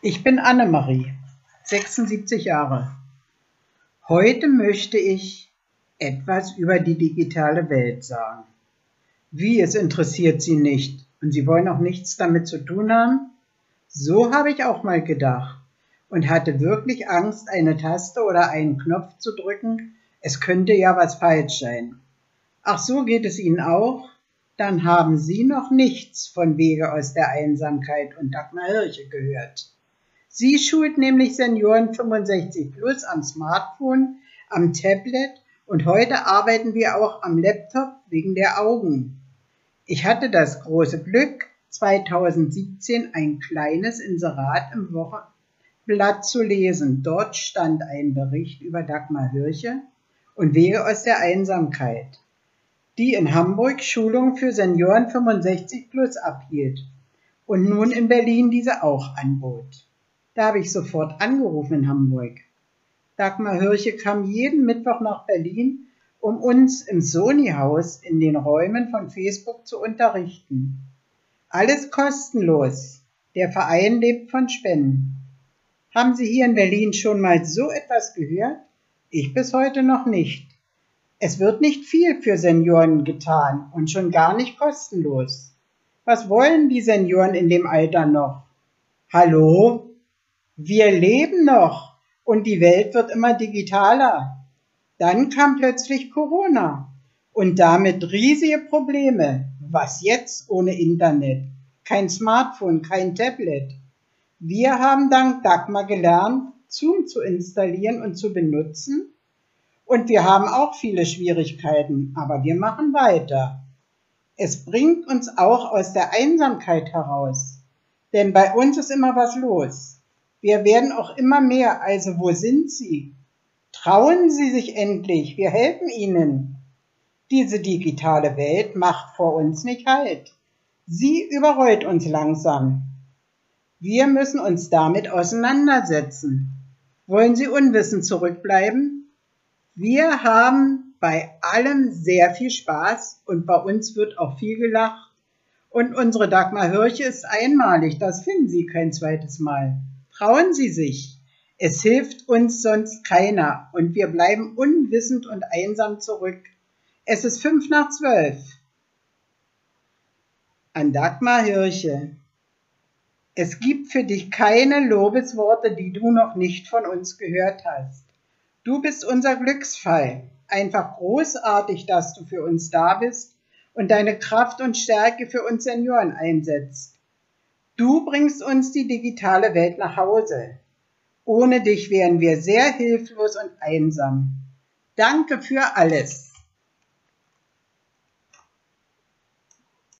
Ich bin Annemarie, 76 Jahre. Heute möchte ich etwas über die digitale Welt sagen. Wie, es interessiert Sie nicht und Sie wollen auch nichts damit zu tun haben? So habe ich auch mal gedacht und hatte wirklich Angst, eine Taste oder einen Knopf zu drücken. Es könnte ja was falsch sein. Ach so geht es Ihnen auch? Dann haben Sie noch nichts von Wege aus der Einsamkeit und Dagmar Hirche gehört. Sie schult nämlich Senioren 65 plus am Smartphone, am Tablet und heute arbeiten wir auch am Laptop wegen der Augen. Ich hatte das große Glück, 2017 ein kleines Inserat im Wochenblatt zu lesen. Dort stand ein Bericht über Dagmar Hirche und Wege aus der Einsamkeit, die in Hamburg Schulungen für Senioren 65 plus abhielt und nun in Berlin diese auch anbot. Da habe ich sofort angerufen in Hamburg. Dagmar Hirche kam jeden Mittwoch nach Berlin, um uns im Sony-Haus in den Räumen von Facebook zu unterrichten. Alles kostenlos. Der Verein lebt von Spenden. Haben Sie hier in Berlin schon mal so etwas gehört? Ich bis heute noch nicht. Es wird nicht viel für Senioren getan und schon gar nicht kostenlos. Was wollen die Senioren in dem Alter noch? Hallo? Wir leben noch und die Welt wird immer digitaler. Dann kam plötzlich Corona und damit riesige Probleme. Was jetzt ohne Internet? Kein Smartphone, kein Tablet. Wir haben dank Dagmar gelernt, Zoom zu installieren und zu benutzen. Und wir haben auch viele Schwierigkeiten, aber wir machen weiter. Es bringt uns auch aus der Einsamkeit heraus. Denn bei uns ist immer was los. Wir werden auch immer mehr. Also wo sind Sie? Trauen Sie sich endlich. Wir helfen Ihnen. Diese digitale Welt macht vor uns nicht Halt. Sie überrollt uns langsam. Wir müssen uns damit auseinandersetzen. Wollen Sie unwissend zurückbleiben? Wir haben bei allem sehr viel Spaß und bei uns wird auch viel gelacht. Und unsere Dagmar Hirche ist einmalig, das finden Sie kein zweites Mal. Trauen Sie sich. Es hilft uns sonst keiner und wir bleiben unwissend und einsam zurück. Es ist fünf nach zwölf. An Dagmar Hirche. Es gibt für dich keine Lobesworte, die du noch nicht von uns gehört hast. Du bist unser Glücksfall. Einfach großartig, dass du für uns da bist und deine Kraft und Stärke für uns Senioren einsetzt. Du bringst uns die digitale Welt nach Hause. Ohne dich wären wir sehr hilflos und einsam. Danke für alles.